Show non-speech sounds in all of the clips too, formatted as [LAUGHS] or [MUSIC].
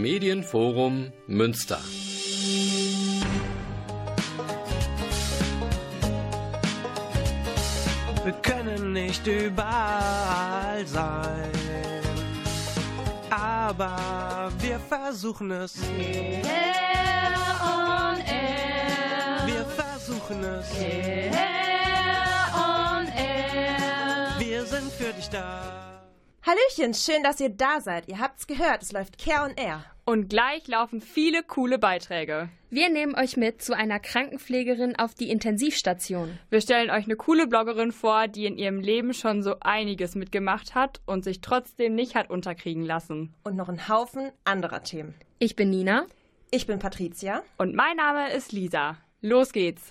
Medienforum Münster. Wir können nicht überall sein, aber wir versuchen es. Air on Air. Wir versuchen es. Air on Air. Wir sind für dich da. Hallöchen, schön, dass ihr da seid. Ihr habt's gehört, es läuft Care on Air. Und gleich laufen viele coole Beiträge. Wir nehmen euch mit zu einer Krankenpflegerin auf die Intensivstation. Wir stellen euch eine coole Bloggerin vor, die in ihrem Leben schon so einiges mitgemacht hat und sich trotzdem nicht hat unterkriegen lassen. Und noch ein Haufen anderer Themen. Ich bin Nina. Ich bin Patricia. Und mein Name ist Lisa. Los geht's.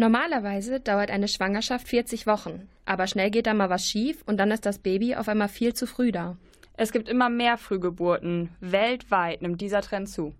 Normalerweise dauert eine Schwangerschaft 40 Wochen, aber schnell geht da mal was schief und dann ist das Baby auf einmal viel zu früh da. Es gibt immer mehr Frühgeburten. Weltweit nimmt dieser Trend zu.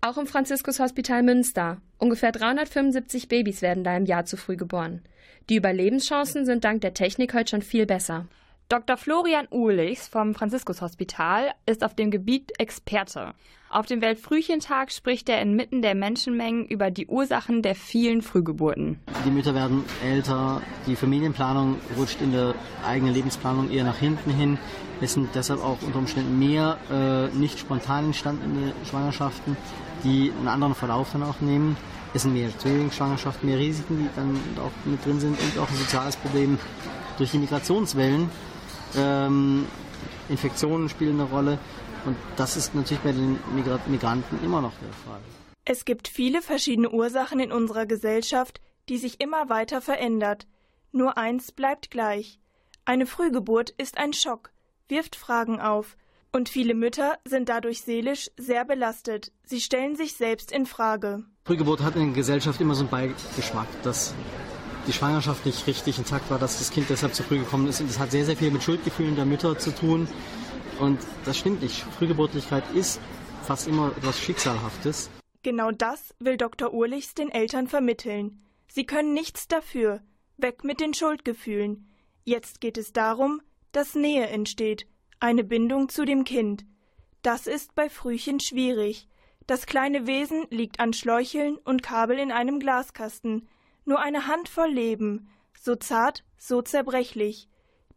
Auch im Franziskus-Hospital Münster. Ungefähr 375 Babys werden da im Jahr zu früh geboren. Die Überlebenschancen sind dank der Technik heute schon viel besser. Dr. Florian Uhlichs vom Franziskus-Hospital ist auf dem Gebiet Experte. Auf dem Weltfrühchentag spricht er inmitten der Menschenmengen über die Ursachen der vielen Frühgeburten. Die Mütter werden älter, die Familienplanung rutscht in der eigenen Lebensplanung eher nach hinten hin. Es sind deshalb auch unter Umständen mehr äh, nicht spontan entstandene Schwangerschaften, die einen anderen Verlauf dann auch nehmen. Es sind mehr Zwillingsschwangerschaften, mehr Risiken, die dann auch mit drin sind und auch ein soziales Problem durch die Migrationswellen. Ähm, Infektionen spielen eine Rolle und das ist natürlich bei den Migra Migranten immer noch der Fall. Es gibt viele verschiedene Ursachen in unserer Gesellschaft, die sich immer weiter verändert. Nur eins bleibt gleich. Eine Frühgeburt ist ein Schock, wirft Fragen auf, und viele Mütter sind dadurch seelisch sehr belastet. Sie stellen sich selbst in Frage. Frühgeburt hat in der Gesellschaft immer so einen Beigeschmack, dass die Schwangerschaft nicht richtig intakt war, dass das Kind deshalb zu früh gekommen ist. Und das hat sehr, sehr viel mit Schuldgefühlen der Mütter zu tun. Und das stimmt nicht. Frühgeburtlichkeit ist fast immer etwas Schicksalhaftes. Genau das will Dr. Urlichs den Eltern vermitteln. Sie können nichts dafür. Weg mit den Schuldgefühlen. Jetzt geht es darum, dass Nähe entsteht, eine Bindung zu dem Kind. Das ist bei Frühchen schwierig. Das kleine Wesen liegt an Schläucheln und Kabel in einem Glaskasten. Nur eine Handvoll Leben, so zart, so zerbrechlich.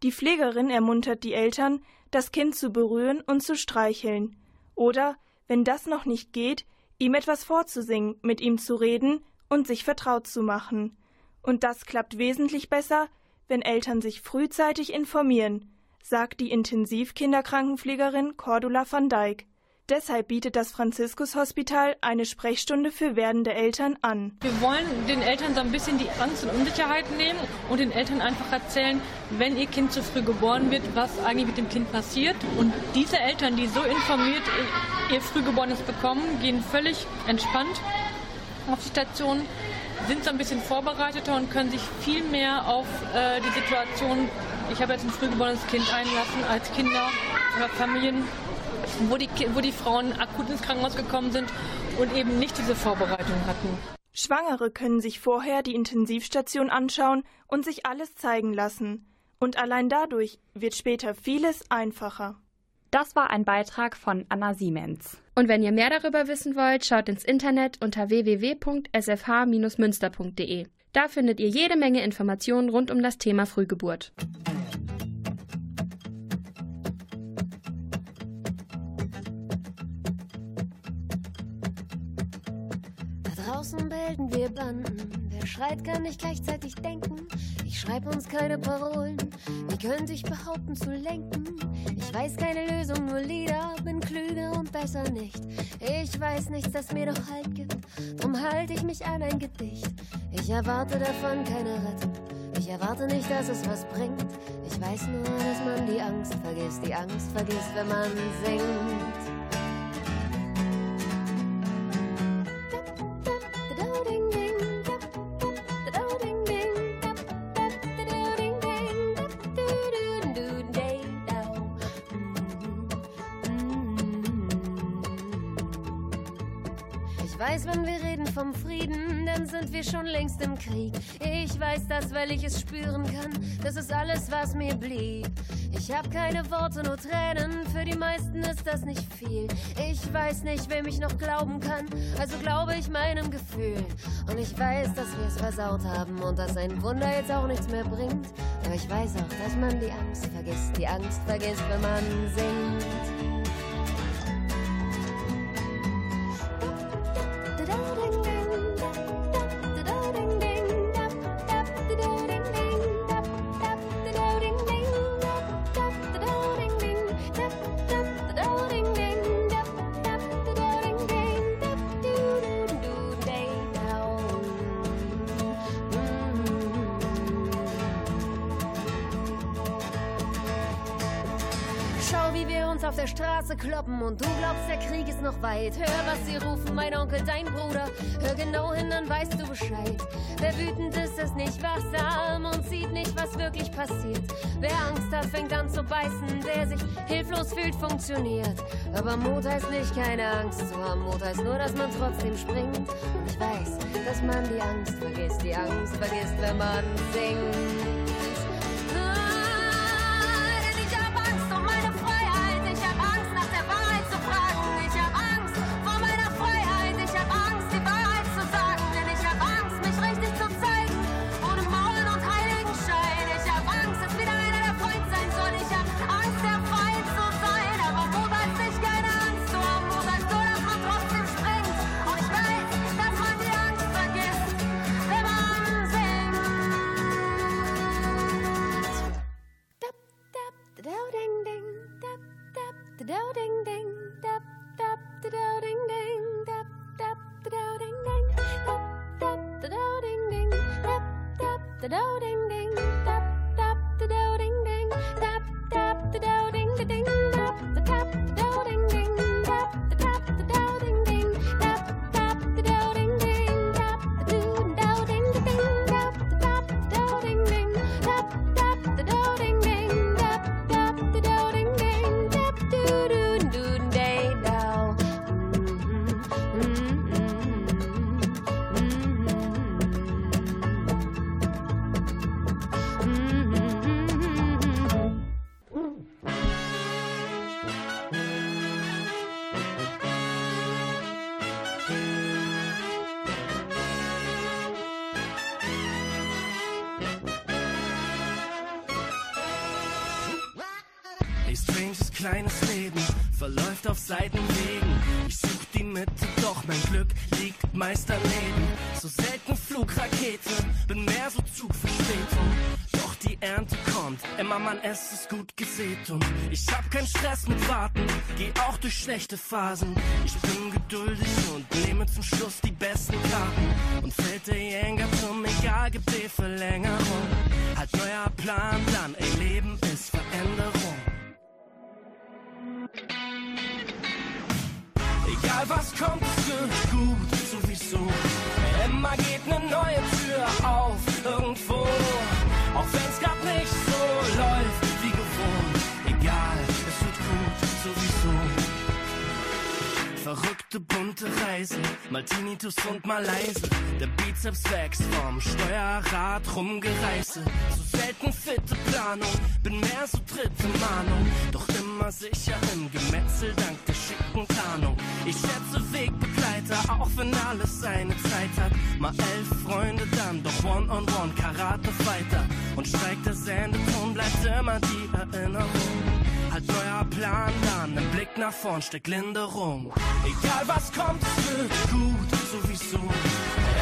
Die Pflegerin ermuntert die Eltern, das Kind zu berühren und zu streicheln. Oder, wenn das noch nicht geht, ihm etwas vorzusingen, mit ihm zu reden und sich vertraut zu machen. Und das klappt wesentlich besser, wenn Eltern sich frühzeitig informieren, sagt die Intensivkinderkrankenpflegerin Cordula van Dijk. Deshalb bietet das Franziskus-Hospital eine Sprechstunde für werdende Eltern an. Wir wollen den Eltern so ein bisschen die Angst und Unsicherheit nehmen und den Eltern einfach erzählen, wenn ihr Kind zu früh geboren wird, was eigentlich mit dem Kind passiert. Und diese Eltern, die so informiert ihr Frühgeborenes bekommen, gehen völlig entspannt auf die Station, sind so ein bisschen vorbereiteter und können sich viel mehr auf äh, die Situation, ich habe jetzt ein frühgeborenes Kind einlassen, als Kinder oder Familien wo die, wo die Frauen akut ins Krankenhaus gekommen sind und eben nicht diese Vorbereitung hatten. Schwangere können sich vorher die Intensivstation anschauen und sich alles zeigen lassen. Und allein dadurch wird später vieles einfacher. Das war ein Beitrag von Anna Siemens. Und wenn ihr mehr darüber wissen wollt, schaut ins Internet unter www.sfh-münster.de. Da findet ihr jede Menge Informationen rund um das Thema Frühgeburt. Draußen bilden wir Banden. Wer schreit, kann nicht gleichzeitig denken. Ich schreib uns keine Parolen. Wie könnte ich behaupten zu lenken? Ich weiß keine Lösung, nur Lieder. Bin klüger und besser nicht. Ich weiß nichts, das mir doch Halt gibt. Drum halte ich mich an ein Gedicht. Ich erwarte davon keine Rettung. Ich erwarte nicht, dass es was bringt. Ich weiß nur, dass man die Angst vergisst. Die Angst vergisst, wenn man singt. Ich weiß, wenn wir reden vom Frieden, dann sind wir schon längst im Krieg. Ich weiß das, weil ich es spüren kann. Das ist alles, was mir blieb. Ich hab keine Worte, nur Tränen. Für die meisten ist das nicht viel. Ich weiß nicht, wem ich noch glauben kann. Also glaube ich meinem Gefühl. Und ich weiß, dass wir es versaut haben und dass ein Wunder jetzt auch nichts mehr bringt. Aber ich weiß auch, dass man die Angst vergisst. Die Angst vergisst, wenn man singt. Noch weit. Hör, was sie rufen, mein Onkel, dein Bruder. Hör genau hin, dann weißt du Bescheid. Wer wütend ist, ist nicht wachsam und sieht nicht, was wirklich passiert. Wer Angst hat, fängt an zu beißen. Wer sich hilflos fühlt, funktioniert. Aber Mut heißt nicht, keine Angst zu haben. Mut heißt nur, dass man trotzdem springt. Und ich weiß, dass man die Angst vergisst. Die Angst vergisst, wenn man singt. Stranges kleines Leben verläuft auf Seitenwegen. Ich such die Mitte, doch mein Glück liegt meist daneben. So selten Flugrakete, bin mehr so Zugverspätung. Doch die Ernte kommt, immer Mann, es ist gut gesät und ich hab keinen Stress mit Warten, geh auch durch schlechte Phasen. Ich bin geduldig und nehme zum Schluss die besten Karten und fällt der Jäger zum Egal, gibt die Verlängerung. Halt neuer Plan dann, ey, Egal was kommt, es wird gut, sowieso. Immer geht ne neue Tür auf, irgendwo. Verrückte bunte Reise, mal Tinnitus und mal leise. Der Bizeps wächst vom Steuerrad rumgereiße. So selten fitte Planung, bin mehr so dritte Mahnung. Doch immer sicher im Gemetzel dank der schicken Tarnung. Ich schätze Wegbegleiter, auch wenn alles seine Zeit hat. Mal elf Freunde, dann doch One-on-One, Karate Fighter. Und steigt der Sendeton, bleibt immer die Erinnerung. Halt neuer Plan dann, ein Blick nach vorn steckt Linderung. Egal was kommt, es wird gut, sowieso.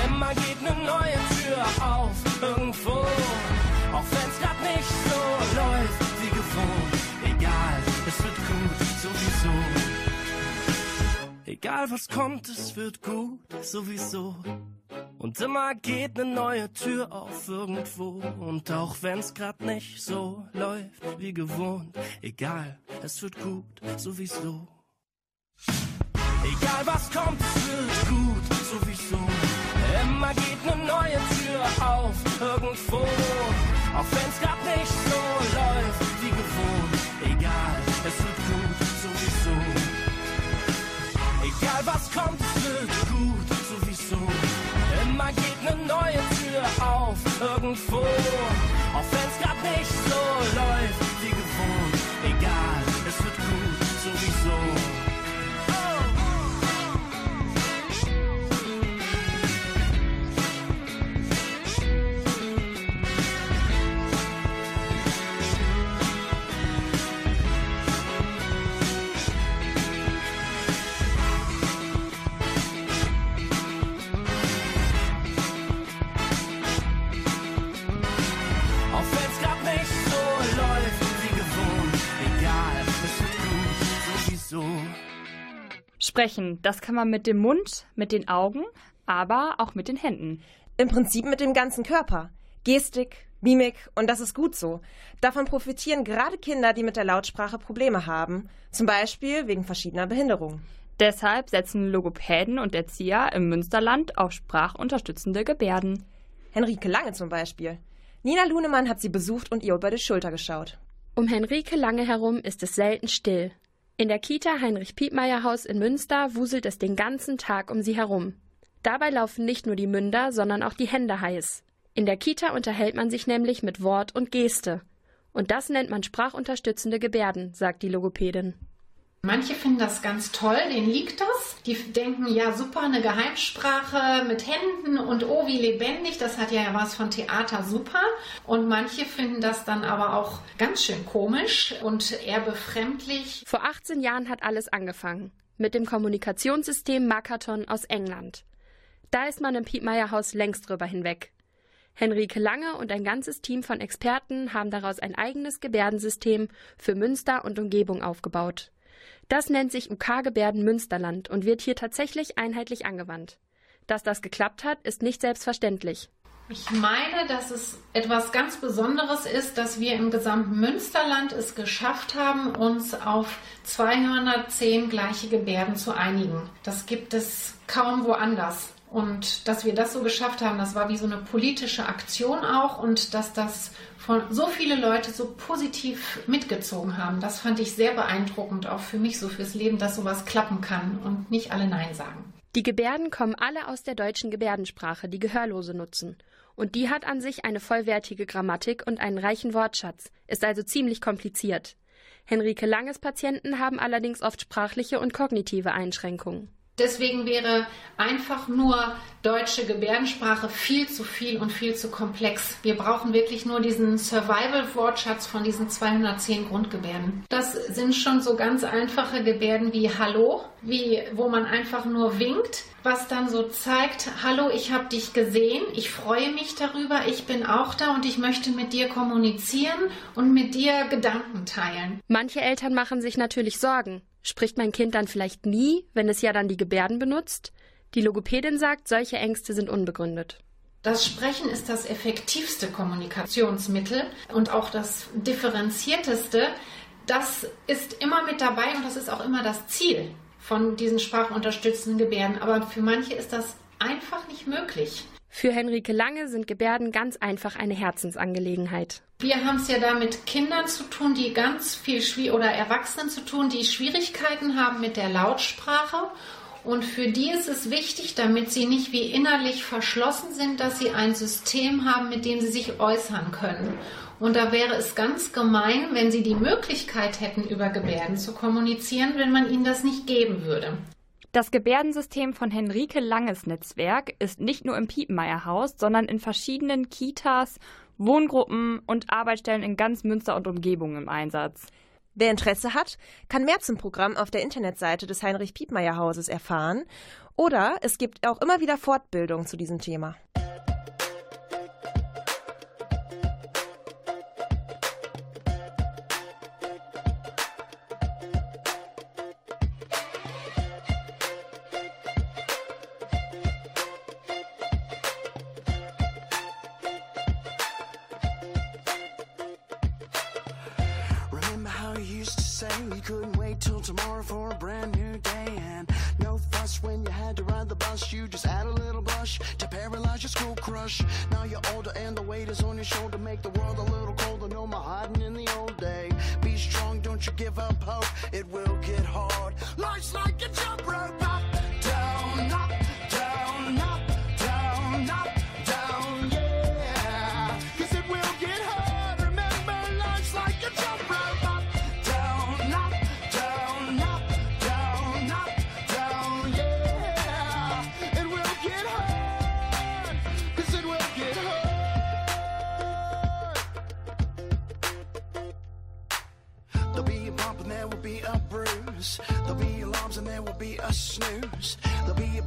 Immer geht ne neue Tür auf, irgendwo. Auch wenn's grad nicht so läuft wie gewohnt. Egal, es wird gut, sowieso. Egal was kommt, es wird gut, sowieso. Und immer geht ne neue Tür auf irgendwo. Und auch wenn's grad nicht so läuft wie gewohnt. Egal, es wird gut, sowieso. Egal was kommt, es wird gut, sowieso. Immer geht ne neue Tür auf irgendwo. Auch wenn's grad nicht so läuft wie gewohnt. Kommt, wird gut, sowieso. Immer geht ne neue Tür auf irgendwo. Auch wenn's Sprechen, das kann man mit dem Mund, mit den Augen, aber auch mit den Händen. Im Prinzip mit dem ganzen Körper. Gestik, Mimik und das ist gut so. Davon profitieren gerade Kinder, die mit der Lautsprache Probleme haben. Zum Beispiel wegen verschiedener Behinderungen. Deshalb setzen Logopäden und Erzieher im Münsterland auf sprachunterstützende Gebärden. Henrike Lange zum Beispiel. Nina Lunemann hat sie besucht und ihr über die Schulter geschaut. Um Henrike Lange herum ist es selten still. In der Kita Heinrich-Piepmeier-Haus in Münster wuselt es den ganzen Tag um sie herum. Dabei laufen nicht nur die Münder, sondern auch die Hände heiß. In der Kita unterhält man sich nämlich mit Wort und Geste. Und das nennt man sprachunterstützende Gebärden, sagt die Logopädin. Manche finden das ganz toll, denen liegt das. Die denken, ja super, eine Geheimsprache mit Händen und oh, wie lebendig, das hat ja was von Theater, super. Und manche finden das dann aber auch ganz schön komisch und eher befremdlich. Vor 18 Jahren hat alles angefangen. Mit dem Kommunikationssystem Makaton aus England. Da ist man im Piepmeier-Haus längst drüber hinweg. Henrike Lange und ein ganzes Team von Experten haben daraus ein eigenes Gebärdensystem für Münster und Umgebung aufgebaut. Das nennt sich UK-Gebärden Münsterland und wird hier tatsächlich einheitlich angewandt. Dass das geklappt hat, ist nicht selbstverständlich. Ich meine, dass es etwas ganz Besonderes ist, dass wir im gesamten Münsterland es geschafft haben, uns auf 210 gleiche Gebärden zu einigen. Das gibt es kaum woanders. Und dass wir das so geschafft haben, das war wie so eine politische Aktion auch und dass das von so viele Leute so positiv mitgezogen haben, das fand ich sehr beeindruckend, auch für mich so fürs Leben, dass sowas klappen kann und nicht alle Nein sagen. Die Gebärden kommen alle aus der deutschen Gebärdensprache, die Gehörlose nutzen. Und die hat an sich eine vollwertige Grammatik und einen reichen Wortschatz, ist also ziemlich kompliziert. Henrike Langes Patienten haben allerdings oft sprachliche und kognitive Einschränkungen. Deswegen wäre einfach nur deutsche Gebärdensprache viel zu viel und viel zu komplex. Wir brauchen wirklich nur diesen Survival-Wortschatz von diesen 210 Grundgebärden. Das sind schon so ganz einfache Gebärden wie Hallo, wie, wo man einfach nur winkt, was dann so zeigt, Hallo, ich habe dich gesehen, ich freue mich darüber, ich bin auch da und ich möchte mit dir kommunizieren und mit dir Gedanken teilen. Manche Eltern machen sich natürlich Sorgen. Spricht mein Kind dann vielleicht nie, wenn es ja dann die Gebärden benutzt? Die Logopädin sagt, solche Ängste sind unbegründet. Das Sprechen ist das effektivste Kommunikationsmittel und auch das differenzierteste. Das ist immer mit dabei und das ist auch immer das Ziel von diesen sprachunterstützenden Gebärden. Aber für manche ist das einfach nicht möglich. Für Henrike Lange sind Gebärden ganz einfach eine Herzensangelegenheit. Wir haben es ja da mit Kindern zu tun, die ganz viel Schwier oder Erwachsenen zu tun, die Schwierigkeiten haben mit der Lautsprache. Und für die ist es wichtig, damit sie nicht wie innerlich verschlossen sind, dass sie ein System haben, mit dem sie sich äußern können. Und da wäre es ganz gemein, wenn sie die Möglichkeit hätten, über Gebärden zu kommunizieren, wenn man ihnen das nicht geben würde. Das Gebärdensystem von Henrike Langes Netzwerk ist nicht nur im Piepenmeierhaus, sondern in verschiedenen Kitas, Wohngruppen und Arbeitsstellen in ganz Münster und Umgebung im Einsatz. Wer Interesse hat, kann mehr zum Programm auf der Internetseite des Heinrich-Piepmeier-Hauses erfahren. Oder es gibt auch immer wieder Fortbildung zu diesem Thema. Snooze. There'll be a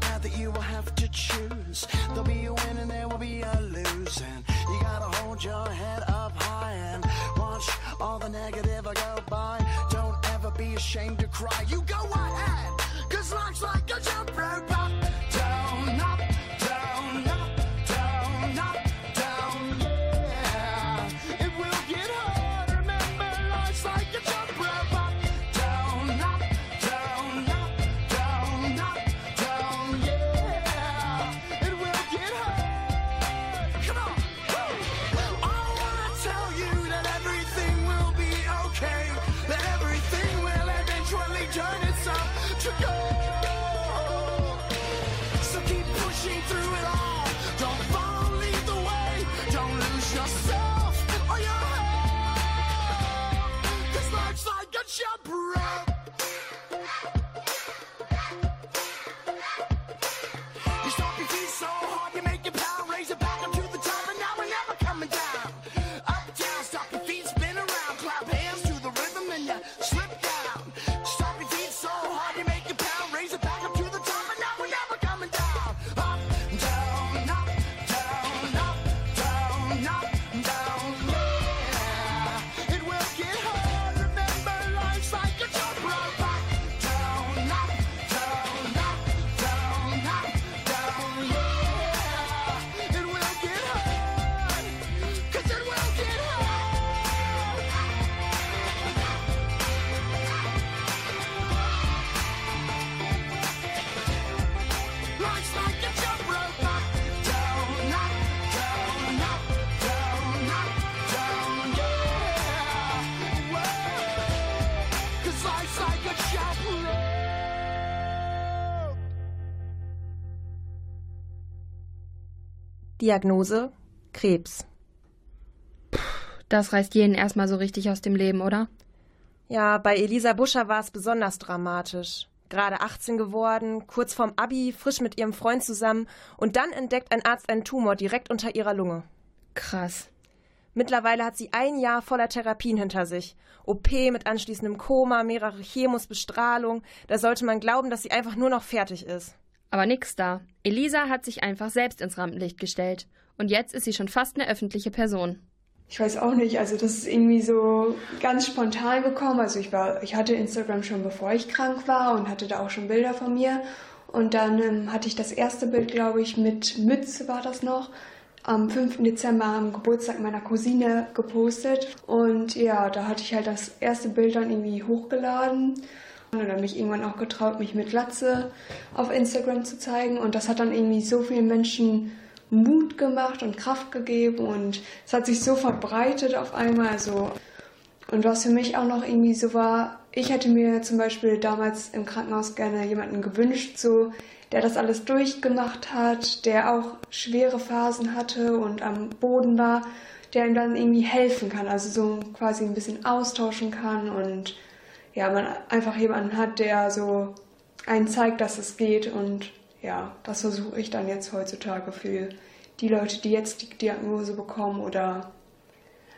Diagnose Krebs. Das reißt jeden erstmal so richtig aus dem Leben, oder? Ja, bei Elisa Buscher war es besonders dramatisch. Gerade 18 geworden, kurz vorm Abi, frisch mit ihrem Freund zusammen und dann entdeckt ein Arzt einen Tumor direkt unter ihrer Lunge. Krass. Mittlerweile hat sie ein Jahr voller Therapien hinter sich. OP mit anschließendem Koma, mehrere Chemos, Bestrahlung. Da sollte man glauben, dass sie einfach nur noch fertig ist. Aber nix da. Elisa hat sich einfach selbst ins Rampenlicht gestellt. Und jetzt ist sie schon fast eine öffentliche Person. Ich weiß auch nicht, also das ist irgendwie so ganz spontan gekommen. Also ich war, ich hatte Instagram schon bevor ich krank war und hatte da auch schon Bilder von mir. Und dann ähm, hatte ich das erste Bild, glaube ich, mit Mütze war das noch, am 5. Dezember am Geburtstag meiner Cousine gepostet. Und ja, da hatte ich halt das erste Bild dann irgendwie hochgeladen. Dann mich irgendwann auch getraut, mich mit Glatze auf Instagram zu zeigen. Und das hat dann irgendwie so vielen Menschen Mut gemacht und Kraft gegeben und es hat sich so verbreitet auf einmal. Also, und was für mich auch noch irgendwie so war, ich hätte mir zum Beispiel damals im Krankenhaus gerne jemanden gewünscht, so, der das alles durchgemacht hat, der auch schwere Phasen hatte und am Boden war, der ihm dann irgendwie helfen kann, also so quasi ein bisschen austauschen kann und ja, man einfach jemanden hat, der so einen zeigt, dass es geht und ja, das versuche ich dann jetzt heutzutage für die Leute, die jetzt die Diagnose bekommen oder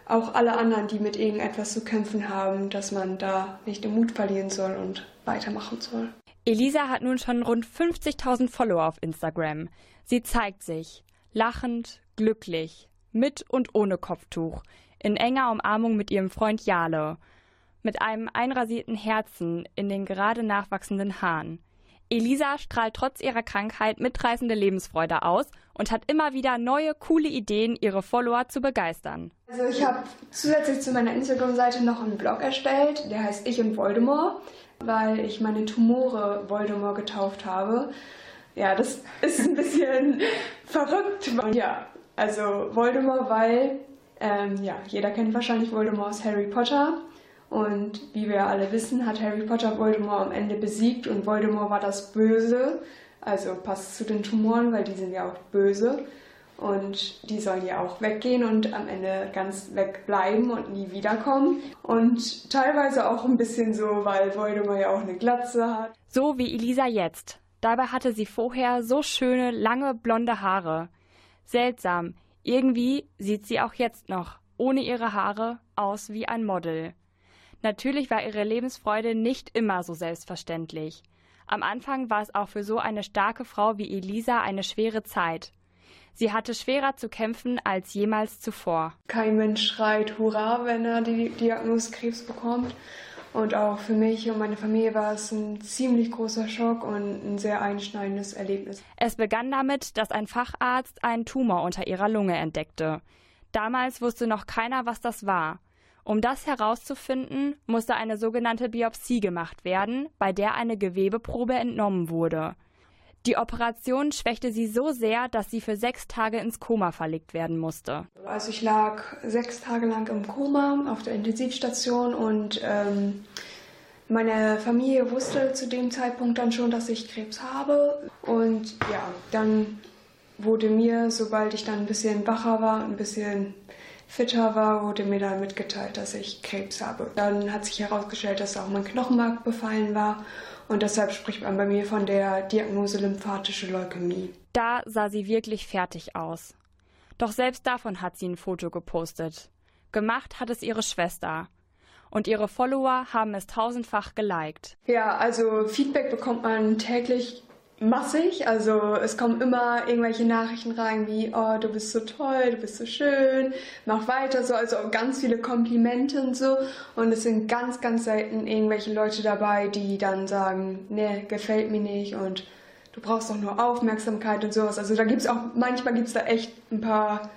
auch alle anderen, die mit irgendetwas zu kämpfen haben, dass man da nicht den Mut verlieren soll und weitermachen soll. Elisa hat nun schon rund 50.000 Follower auf Instagram. Sie zeigt sich lachend, glücklich, mit und ohne Kopftuch, in enger Umarmung mit ihrem Freund Jale, mit einem einrasierten Herzen in den gerade nachwachsenden Haaren. Elisa strahlt trotz ihrer Krankheit mitreißende Lebensfreude aus und hat immer wieder neue, coole Ideen, ihre Follower zu begeistern. Also ich habe zusätzlich zu meiner Instagram-Seite noch einen Blog erstellt, der heißt Ich und Voldemort, weil ich meine Tumore Voldemort getauft habe. Ja, das ist ein bisschen [LAUGHS] verrückt. Ja, also Voldemort, weil ähm, ja, jeder kennt wahrscheinlich Voldemort aus Harry Potter. Und wie wir alle wissen, hat Harry Potter Voldemort am Ende besiegt und Voldemort war das Böse. Also passt zu den Tumoren, weil die sind ja auch böse. Und die sollen ja auch weggehen und am Ende ganz wegbleiben und nie wiederkommen. Und teilweise auch ein bisschen so, weil Voldemort ja auch eine Glatze hat. So wie Elisa jetzt. Dabei hatte sie vorher so schöne, lange blonde Haare. Seltsam. Irgendwie sieht sie auch jetzt noch, ohne ihre Haare, aus wie ein Model. Natürlich war ihre Lebensfreude nicht immer so selbstverständlich. Am Anfang war es auch für so eine starke Frau wie Elisa eine schwere Zeit. Sie hatte schwerer zu kämpfen als jemals zuvor. Kein Mensch schreit Hurra, wenn er die Diagnose Krebs bekommt. Und auch für mich und meine Familie war es ein ziemlich großer Schock und ein sehr einschneidendes Erlebnis. Es begann damit, dass ein Facharzt einen Tumor unter ihrer Lunge entdeckte. Damals wusste noch keiner, was das war. Um das herauszufinden, musste eine sogenannte Biopsie gemacht werden, bei der eine Gewebeprobe entnommen wurde. Die Operation schwächte sie so sehr, dass sie für sechs Tage ins Koma verlegt werden musste. Also ich lag sechs Tage lang im Koma auf der Intensivstation und ähm, meine Familie wusste zu dem Zeitpunkt dann schon, dass ich Krebs habe. Und ja, dann wurde mir, sobald ich dann ein bisschen wacher war ein bisschen fitter war, wurde mir dann mitgeteilt, dass ich Krebs habe. Dann hat sich herausgestellt, dass auch mein Knochenmark befallen war und deshalb spricht man bei mir von der Diagnose lymphatische Leukämie. Da sah sie wirklich fertig aus. Doch selbst davon hat sie ein Foto gepostet. Gemacht hat es ihre Schwester. Und ihre Follower haben es tausendfach geliked. Ja, also Feedback bekommt man täglich massig. Also es kommen immer irgendwelche Nachrichten rein wie, oh, du bist so toll, du bist so schön, mach weiter so. Also ganz viele Komplimente und so. Und es sind ganz, ganz selten irgendwelche Leute dabei, die dann sagen, nee, gefällt mir nicht und du brauchst doch nur Aufmerksamkeit und sowas. Also da gibt's auch, manchmal gibt's da echt ein paar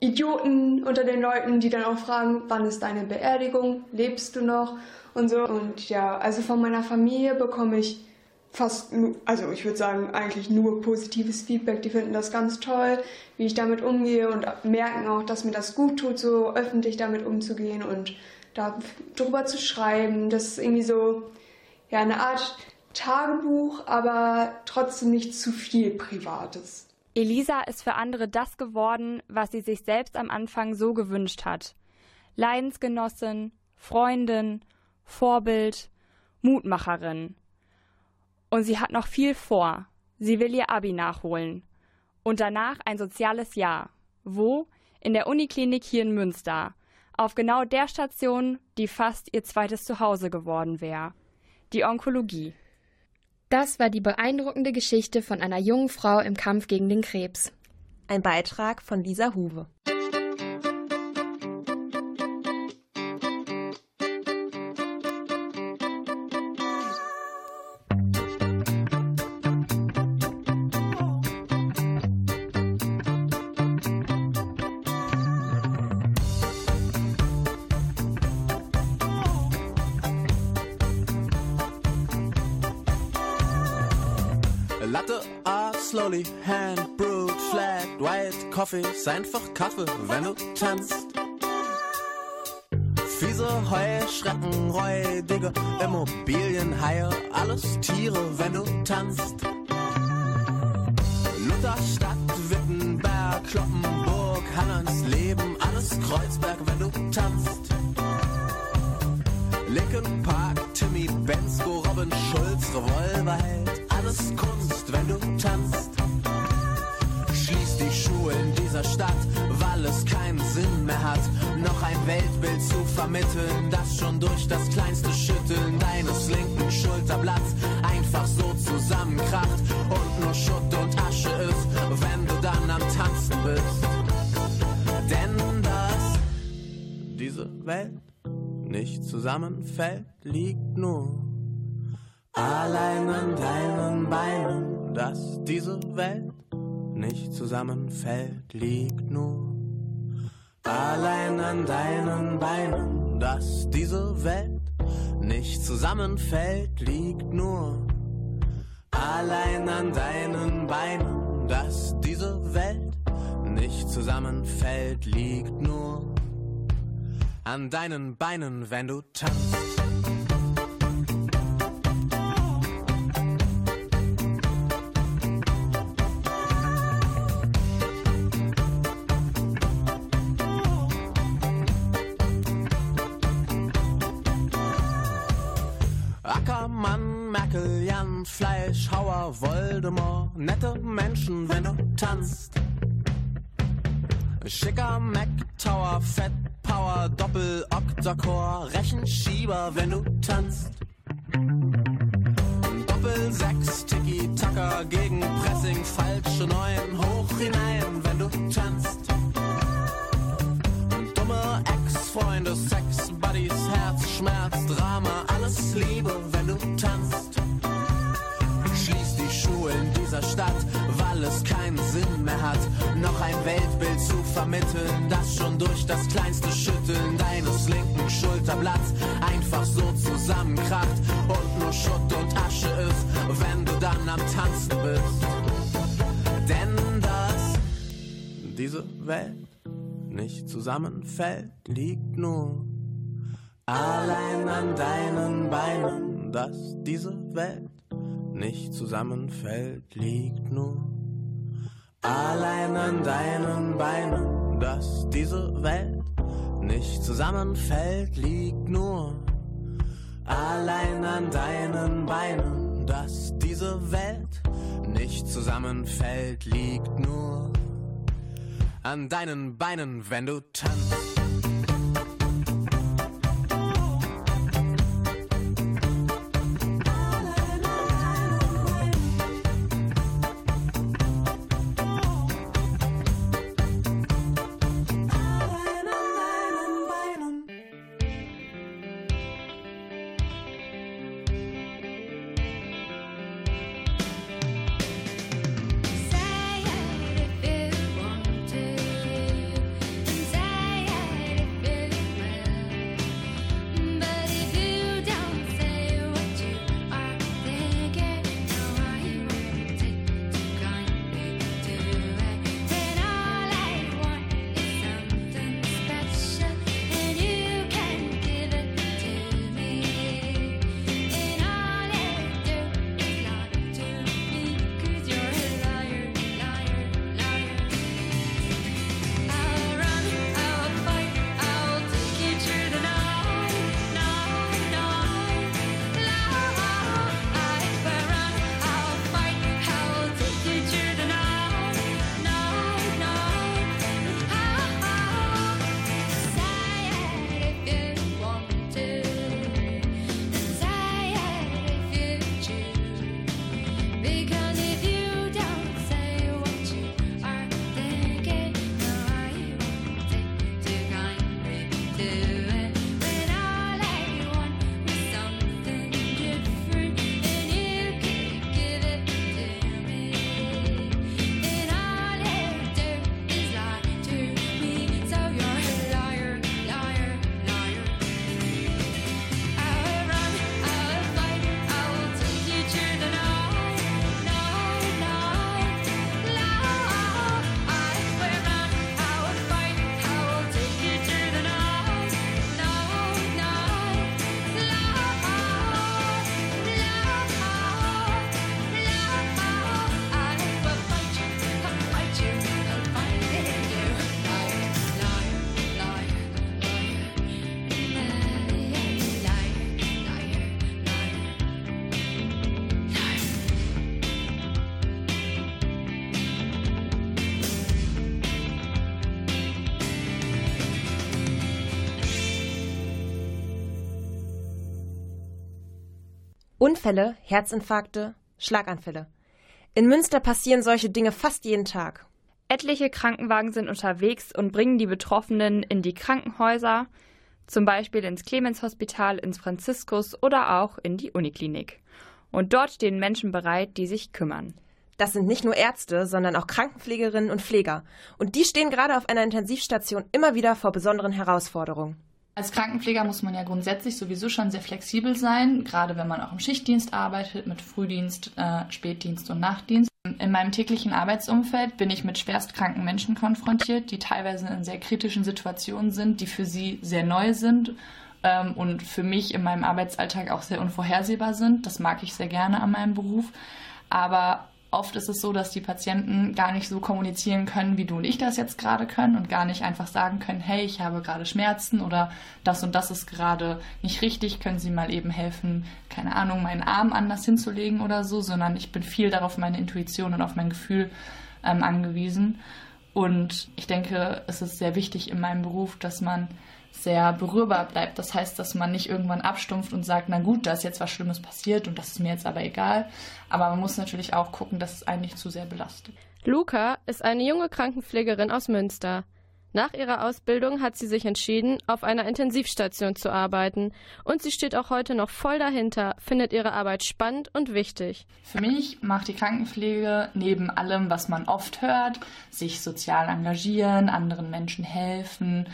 Idioten unter den Leuten, die dann auch fragen, wann ist deine Beerdigung, lebst du noch und so. Und ja, also von meiner Familie bekomme ich fast, also ich würde sagen, eigentlich nur positives Feedback. Die finden das ganz toll, wie ich damit umgehe und merken auch, dass mir das gut tut, so öffentlich damit umzugehen und darüber zu schreiben. Das ist irgendwie so, ja, eine Art Tagebuch, aber trotzdem nicht zu viel Privates. Elisa ist für andere das geworden, was sie sich selbst am Anfang so gewünscht hat. Leidensgenossin, Freundin, Vorbild, Mutmacherin. Und sie hat noch viel vor. Sie will ihr Abi nachholen. Und danach ein soziales Jahr. Wo? In der Uniklinik hier in Münster. Auf genau der Station, die fast ihr zweites Zuhause geworden wäre. Die Onkologie. Das war die beeindruckende Geschichte von einer jungen Frau im Kampf gegen den Krebs. Ein Beitrag von Lisa Huwe. Coffee, ist einfach Kaffee, wenn du tanzt. Fiese Heuschrecken, räudige Immobilienhaie, alles Tiere, wenn du tanzt. Lutherstadt, Wittenberg, Kloppenburg, Hannes Leben, alles Kreuzberg, wenn du tanzt. Linkin Park, Timmy Bensko, Robin Schulz, Revolverheld, alles Kunst, wenn du Weltbild zu vermitteln, das schon durch das kleinste Schütteln deines linken Schulterblatts einfach so zusammenkracht und nur Schutt und Asche ist, wenn du dann am Tanzen bist. Denn dass diese Welt nicht zusammenfällt, liegt nur allein an deinen Beinen. Dass diese Welt nicht zusammenfällt, liegt nur allein an deinen Beinen. Dass diese Welt nicht zusammenfällt, liegt nur allein an deinen Beinen. Dass diese Welt nicht zusammenfällt, liegt nur an deinen Beinen, wenn du tanzt. nette Menschen, wenn du tanzt. Schicker Mac Tower, Fat Power, Doppel Octacore, Rechenschieber, wenn du tanzt. Doppel 6 Tiki Tucker gegen Pressing, falsche 9. vermitteln, das schon durch das kleinste Schütteln deines linken Schulterblatts einfach so zusammenkracht und nur Schutt und Asche ist, wenn du dann am Tanzen bist. Denn dass diese Welt nicht zusammenfällt, liegt nur allein an deinen Beinen, dass diese Welt nicht zusammenfällt, liegt nur allein an deinen Beinen, dass diese Welt nicht zusammenfällt, liegt nur allein an deinen Beinen, dass diese Welt nicht zusammenfällt, liegt nur an deinen Beinen, wenn du tanzt. Unfälle, Herzinfarkte, Schlaganfälle. In Münster passieren solche Dinge fast jeden Tag. Etliche Krankenwagen sind unterwegs und bringen die Betroffenen in die Krankenhäuser, zum Beispiel ins Clemens-Hospital, ins Franziskus oder auch in die Uniklinik. Und dort stehen Menschen bereit, die sich kümmern. Das sind nicht nur Ärzte, sondern auch Krankenpflegerinnen und Pfleger. Und die stehen gerade auf einer Intensivstation immer wieder vor besonderen Herausforderungen. Als Krankenpfleger muss man ja grundsätzlich sowieso schon sehr flexibel sein, gerade wenn man auch im Schichtdienst arbeitet, mit Frühdienst, äh, Spätdienst und Nachtdienst. In meinem täglichen Arbeitsumfeld bin ich mit schwerstkranken Menschen konfrontiert, die teilweise in sehr kritischen Situationen sind, die für sie sehr neu sind ähm, und für mich in meinem Arbeitsalltag auch sehr unvorhersehbar sind. Das mag ich sehr gerne an meinem Beruf. Aber Oft ist es so, dass die Patienten gar nicht so kommunizieren können, wie du und ich das jetzt gerade können und gar nicht einfach sagen können, hey, ich habe gerade Schmerzen oder das und das ist gerade nicht richtig, können Sie mal eben helfen, keine Ahnung, meinen Arm anders hinzulegen oder so, sondern ich bin viel darauf meine Intuition und auf mein Gefühl ähm, angewiesen. Und ich denke, es ist sehr wichtig in meinem Beruf, dass man sehr berührbar bleibt. Das heißt, dass man nicht irgendwann abstumpft und sagt, na gut, da ist jetzt was Schlimmes passiert und das ist mir jetzt aber egal. Aber man muss natürlich auch gucken, dass es einen nicht zu sehr belastet. Luca ist eine junge Krankenpflegerin aus Münster. Nach ihrer Ausbildung hat sie sich entschieden, auf einer Intensivstation zu arbeiten. Und sie steht auch heute noch voll dahinter, findet ihre Arbeit spannend und wichtig. Für mich macht die Krankenpflege neben allem, was man oft hört, sich sozial engagieren, anderen Menschen helfen,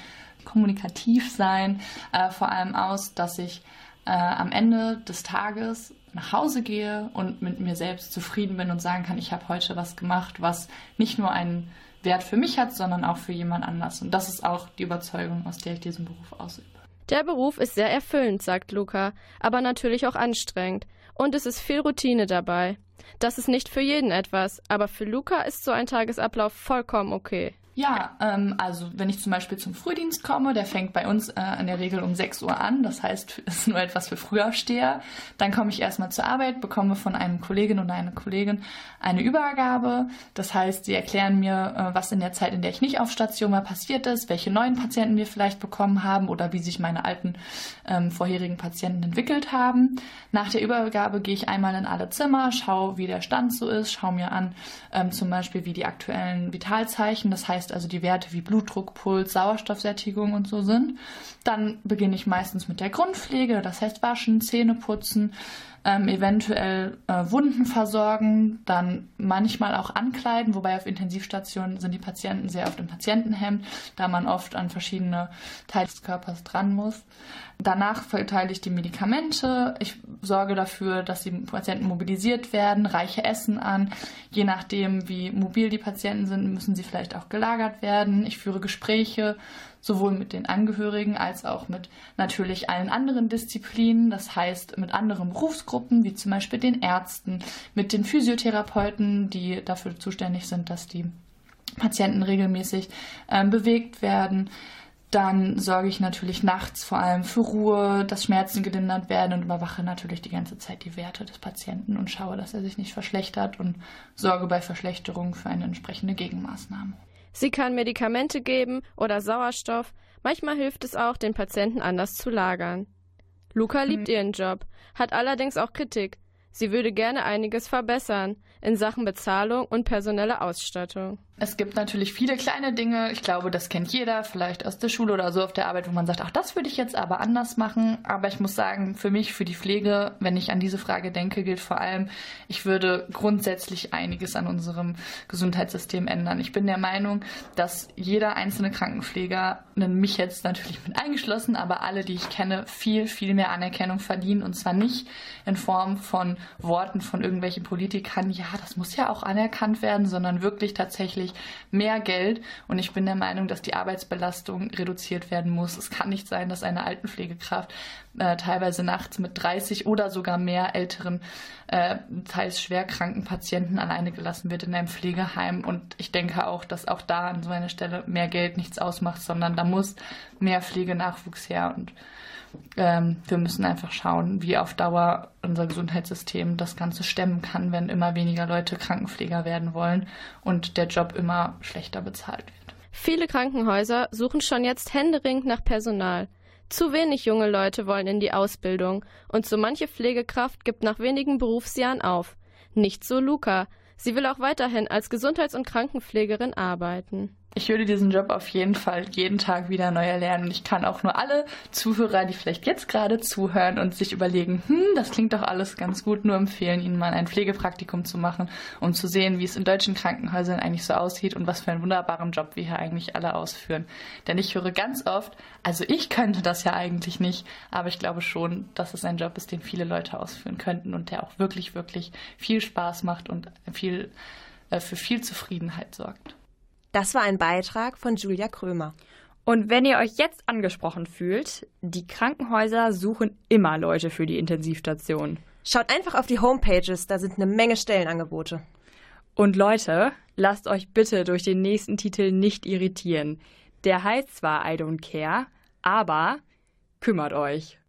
kommunikativ sein, äh, vor allem aus, dass ich äh, am Ende des Tages nach Hause gehe und mit mir selbst zufrieden bin und sagen kann, ich habe heute was gemacht, was nicht nur einen Wert für mich hat, sondern auch für jemand anders. Und das ist auch die Überzeugung, aus der ich diesen Beruf ausübe. Der Beruf ist sehr erfüllend, sagt Luca, aber natürlich auch anstrengend. Und es ist viel Routine dabei. Das ist nicht für jeden etwas, aber für Luca ist so ein Tagesablauf vollkommen okay. Ja, ähm, also wenn ich zum Beispiel zum Frühdienst komme, der fängt bei uns äh, in der Regel um 6 Uhr an, das heißt, [LAUGHS] ist nur etwas für Frühaufsteher. Dann komme ich erstmal zur Arbeit, bekomme von einem Kollegin oder einer Kollegin eine Übergabe. Das heißt, sie erklären mir, äh, was in der Zeit, in der ich nicht auf Station war, passiert ist, welche neuen Patienten wir vielleicht bekommen haben oder wie sich meine alten ähm, vorherigen Patienten entwickelt haben. Nach der Übergabe gehe ich einmal in alle Zimmer, schaue, wie der Stand so ist, schaue mir an, ähm, zum Beispiel wie die aktuellen Vitalzeichen, das heißt also die Werte wie Blutdruck, Puls, Sauerstoffsättigung und so sind. Dann beginne ich meistens mit der Grundpflege, das heißt waschen, Zähne putzen, ähm, eventuell äh, Wunden versorgen, dann manchmal auch ankleiden, wobei auf Intensivstationen sind die Patienten sehr oft im Patientenhemd, da man oft an verschiedene Teile des Körpers dran muss. Danach verteile ich die Medikamente. Ich sorge dafür, dass die Patienten mobilisiert werden, reiche Essen an. Je nachdem, wie mobil die Patienten sind, müssen sie vielleicht auch gelagert werden. Ich führe Gespräche sowohl mit den Angehörigen als auch mit natürlich allen anderen Disziplinen, das heißt mit anderen Berufsgruppen, wie zum Beispiel den Ärzten, mit den Physiotherapeuten, die dafür zuständig sind, dass die Patienten regelmäßig äh, bewegt werden. Dann sorge ich natürlich nachts vor allem für Ruhe, dass Schmerzen gelindert werden und überwache natürlich die ganze Zeit die Werte des Patienten und schaue, dass er sich nicht verschlechtert und sorge bei Verschlechterungen für eine entsprechende Gegenmaßnahme. Sie kann Medikamente geben oder Sauerstoff. Manchmal hilft es auch, den Patienten anders zu lagern. Luca liebt mhm. ihren Job, hat allerdings auch Kritik. Sie würde gerne einiges verbessern in Sachen Bezahlung und personelle Ausstattung. Es gibt natürlich viele kleine Dinge. Ich glaube, das kennt jeder, vielleicht aus der Schule oder so auf der Arbeit, wo man sagt, ach, das würde ich jetzt aber anders machen. Aber ich muss sagen, für mich, für die Pflege, wenn ich an diese Frage denke, gilt vor allem, ich würde grundsätzlich einiges an unserem Gesundheitssystem ändern. Ich bin der Meinung, dass jeder einzelne Krankenpfleger, mich jetzt natürlich mit eingeschlossen, aber alle, die ich kenne, viel, viel mehr Anerkennung verdienen. Und zwar nicht in Form von Worten von irgendwelchen Politikern, ja, das muss ja auch anerkannt werden, sondern wirklich tatsächlich wirklich mehr Geld. Und ich bin der Meinung, dass die Arbeitsbelastung reduziert werden muss. Es kann nicht sein, dass eine Altenpflegekraft äh, teilweise nachts mit 30 oder sogar mehr älteren, äh, teils schwerkranken Patienten alleine gelassen wird in einem Pflegeheim. Und ich denke auch, dass auch da an so einer Stelle mehr Geld nichts ausmacht, sondern da muss mehr Pflegenachwuchs her. Und ähm, wir müssen einfach schauen, wie auf Dauer unser Gesundheitssystem das Ganze stemmen kann, wenn immer weniger Leute Krankenpfleger werden wollen und der Job immer schlechter bezahlt wird. Viele Krankenhäuser suchen schon jetzt händeringend nach Personal. Zu wenig junge Leute wollen in die Ausbildung und so manche Pflegekraft gibt nach wenigen Berufsjahren auf. Nicht so Luca. Sie will auch weiterhin als Gesundheits- und Krankenpflegerin arbeiten. Ich würde diesen Job auf jeden Fall jeden Tag wieder neu erlernen. Und ich kann auch nur alle Zuhörer, die vielleicht jetzt gerade zuhören und sich überlegen, hm, das klingt doch alles ganz gut, nur empfehlen, ihnen mal ein Pflegepraktikum zu machen, um zu sehen, wie es in deutschen Krankenhäusern eigentlich so aussieht und was für einen wunderbaren Job wir hier eigentlich alle ausführen. Denn ich höre ganz oft, also ich könnte das ja eigentlich nicht, aber ich glaube schon, dass es ein Job ist, den viele Leute ausführen könnten und der auch wirklich, wirklich viel Spaß macht und viel, äh, für viel Zufriedenheit sorgt. Das war ein Beitrag von Julia Krömer. Und wenn ihr euch jetzt angesprochen fühlt, die Krankenhäuser suchen immer Leute für die Intensivstation. Schaut einfach auf die Homepages, da sind eine Menge Stellenangebote. Und Leute, lasst euch bitte durch den nächsten Titel nicht irritieren. Der heißt zwar I don't care, aber kümmert euch.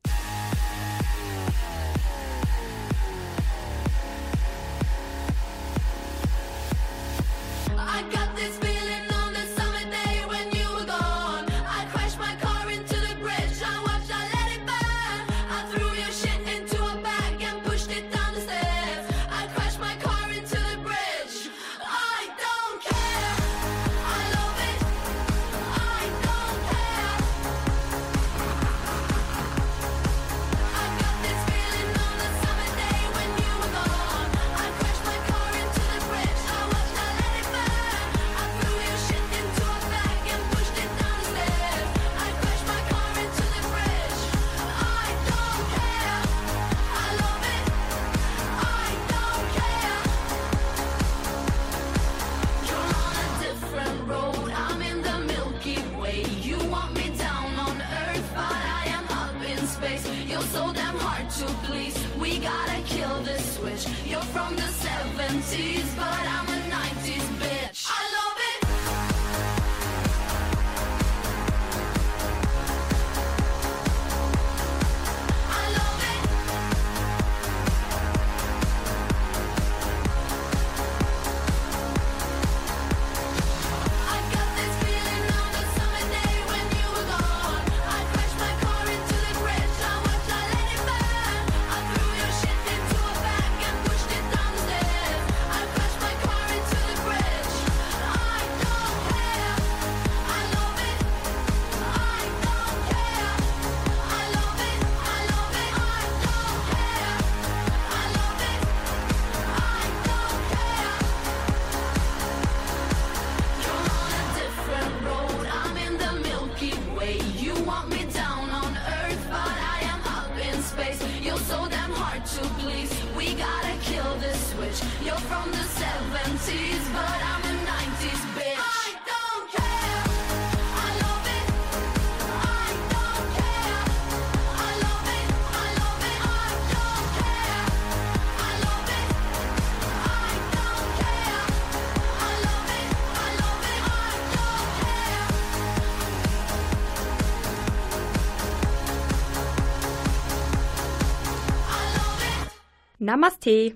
Namaste.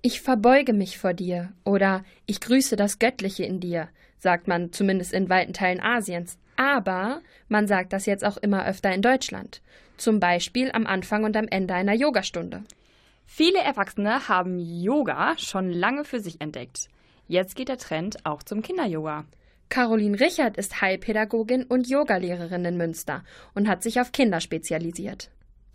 Ich verbeuge mich vor dir oder ich grüße das Göttliche in dir, sagt man zumindest in weiten Teilen Asiens. Aber man sagt das jetzt auch immer öfter in Deutschland. Zum Beispiel am Anfang und am Ende einer Yogastunde. Viele Erwachsene haben Yoga schon lange für sich entdeckt. Jetzt geht der Trend auch zum Kinder-Yoga. Caroline Richard ist Heilpädagogin und Yogalehrerin in Münster und hat sich auf Kinder spezialisiert.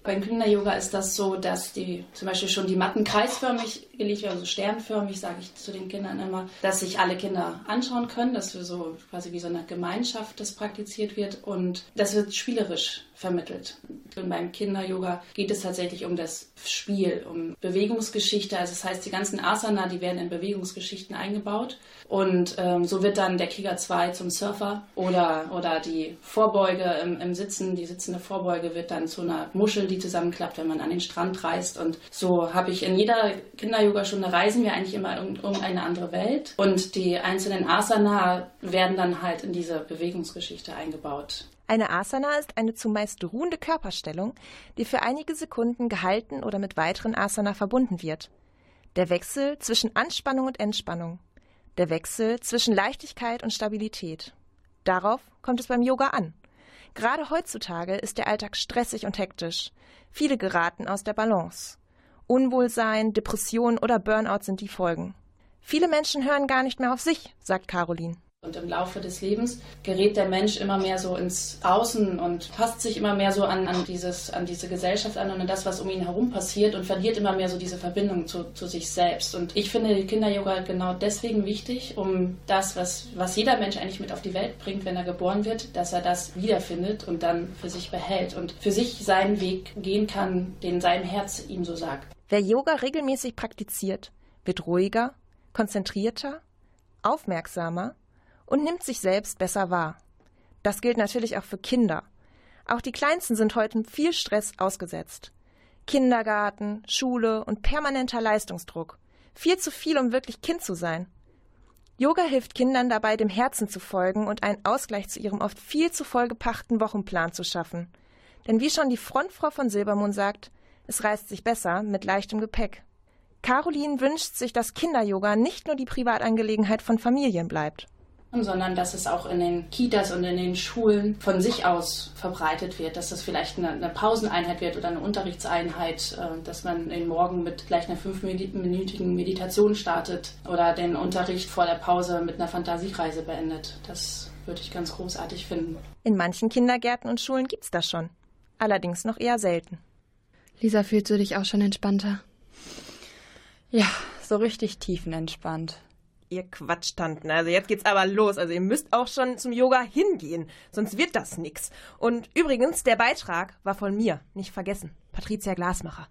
Beim Kinder-Yoga ist das so, dass die zum Beispiel schon die Matten kreisförmig gelegt werden, also sternförmig, sage ich zu den Kindern immer, dass sich alle Kinder anschauen können, dass wir so quasi wie so eine Gemeinschaft das praktiziert wird. Und das wird spielerisch vermittelt. Und beim Kinder-Yoga geht es tatsächlich um das Spiel, um Bewegungsgeschichte. Also das heißt, die ganzen Asana, die werden in Bewegungsgeschichten eingebaut und ähm, so wird dann der Krieger 2 zum Surfer oder, oder die Vorbeuge im, im Sitzen, die sitzende Vorbeuge wird dann zu einer Muschel, die zusammenklappt, wenn man an den Strand reist. Und so habe ich in jeder Kinder-Yoga-Stunde reisen wir eigentlich immer um, um eine andere Welt. Und die einzelnen Asana werden dann halt in diese Bewegungsgeschichte eingebaut. Eine Asana ist eine zumeist ruhende Körperstellung, die für einige Sekunden gehalten oder mit weiteren Asana verbunden wird. Der Wechsel zwischen Anspannung und Entspannung. Der Wechsel zwischen Leichtigkeit und Stabilität. Darauf kommt es beim Yoga an. Gerade heutzutage ist der Alltag stressig und hektisch. Viele geraten aus der Balance. Unwohlsein, Depression oder Burnout sind die Folgen. Viele Menschen hören gar nicht mehr auf sich, sagt Caroline. Und im Laufe des Lebens gerät der Mensch immer mehr so ins Außen und passt sich immer mehr so an, an, dieses, an diese Gesellschaft an und an das, was um ihn herum passiert und verliert immer mehr so diese Verbindung zu, zu sich selbst. Und ich finde Kinder-Yoga genau deswegen wichtig, um das, was, was jeder Mensch eigentlich mit auf die Welt bringt, wenn er geboren wird, dass er das wiederfindet und dann für sich behält und für sich seinen Weg gehen kann, den sein Herz ihm so sagt. Wer Yoga regelmäßig praktiziert, wird ruhiger, konzentrierter, aufmerksamer und nimmt sich selbst besser wahr. Das gilt natürlich auch für Kinder. Auch die Kleinsten sind heute viel Stress ausgesetzt. Kindergarten, Schule und permanenter Leistungsdruck. Viel zu viel, um wirklich Kind zu sein. Yoga hilft Kindern dabei, dem Herzen zu folgen und einen Ausgleich zu ihrem oft viel zu vollgepackten Wochenplan zu schaffen. Denn wie schon die Frontfrau von Silbermond sagt, es reißt sich besser mit leichtem Gepäck. Caroline wünscht sich, dass Kinder-Yoga nicht nur die Privatangelegenheit von Familien bleibt sondern dass es auch in den Kitas und in den Schulen von sich aus verbreitet wird, dass das vielleicht eine, eine Pauseneinheit wird oder eine Unterrichtseinheit, äh, dass man den Morgen mit gleich einer fünfminütigen Meditation startet oder den Unterricht vor der Pause mit einer Fantasiereise beendet. Das würde ich ganz großartig finden. In manchen Kindergärten und Schulen gibt's das schon. Allerdings noch eher selten. Lisa, fühlst du dich auch schon entspannter? Ja, so richtig tiefenentspannt. Ihr Quatschtanten, also jetzt geht's aber los. Also ihr müsst auch schon zum Yoga hingehen, sonst wird das nix. Und übrigens, der Beitrag war von mir, nicht vergessen. Patricia Glasmacher.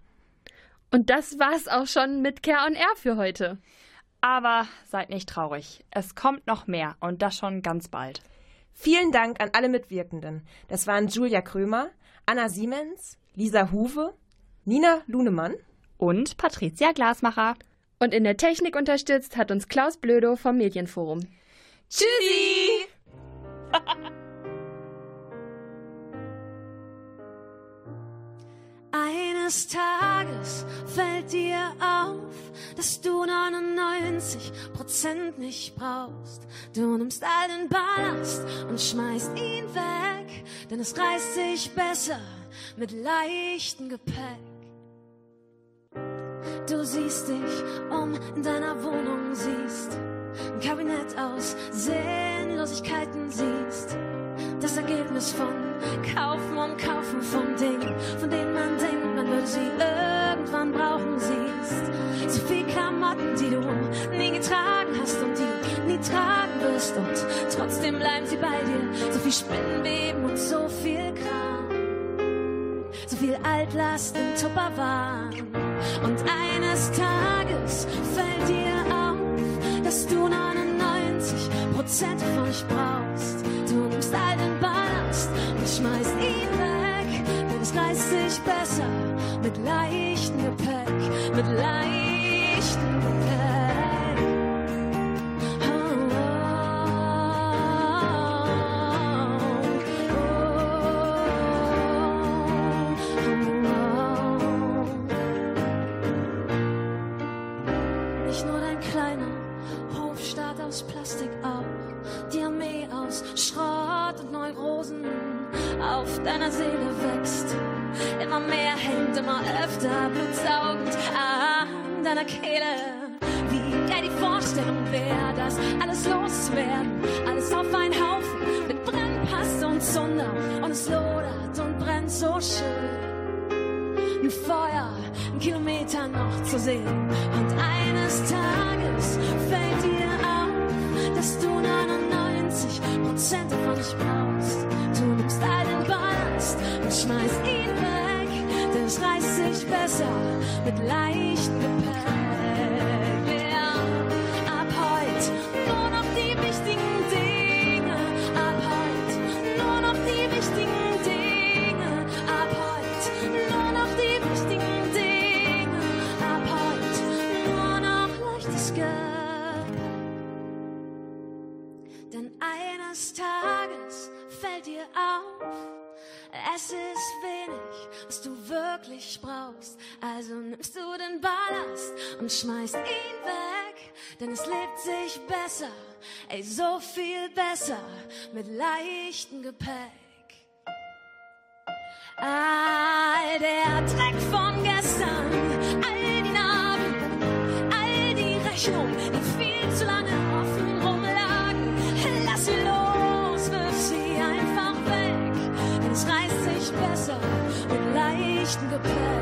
Und das war's auch schon mit Care on Air für heute. Aber seid nicht traurig. Es kommt noch mehr und das schon ganz bald. Vielen Dank an alle Mitwirkenden. Das waren Julia Krömer, Anna Siemens, Lisa Huwe, Nina Lunemann und Patricia Glasmacher. Und in der Technik unterstützt hat uns Klaus Blödo vom Medienforum. Tschüssi! [LAUGHS] Eines Tages fällt dir auf, dass du 99 Prozent nicht brauchst. Du nimmst all den Ballast und schmeißt ihn weg, denn es reißt sich besser mit leichtem Gepäck. Du siehst dich um in deiner Wohnung, siehst ein Kabinett aus Sinnlosigkeiten, siehst das Ergebnis von Kaufen und Kaufen von Dingen, von denen man denkt, man würde sie irgendwann brauchen, siehst so viel Klamotten, die du nie getragen hast und die nie tragen wirst und trotzdem bleiben sie bei dir, so viel Spinnenweben und so viel Kram, so viel Altlast in Tupperwaren. Und eines Tages fällt dir auf, dass du 99 Prozent von euch brauchst. Du nimmst all den Ballast und schmeißt ihn weg, denn es reißt sich besser mit leichtem Gepäck, mit leichtem deiner Seele wächst. Immer mehr hängt, immer öfter blutsaugend an deiner Kehle. Wie geil die Vorstellung wäre, das alles loszuwerden, alles auf einen Haufen mit Brennpaste und Zunder und es lodert und brennt so schön ein Feuer, ein Kilometer noch zu sehen. Schmeißt ihn weg, denn es reißt sich besser mit leichtem wirklich brauchst. Also nimmst du den Ballast und schmeißt ihn weg, denn es lebt sich besser, ey, so viel besser mit leichtem Gepäck. All der Dreck von gestern, all die Narben, all die Rechnungen, die viel zu lange offen rumlagen. Lass sie los, leichtem Gepäck.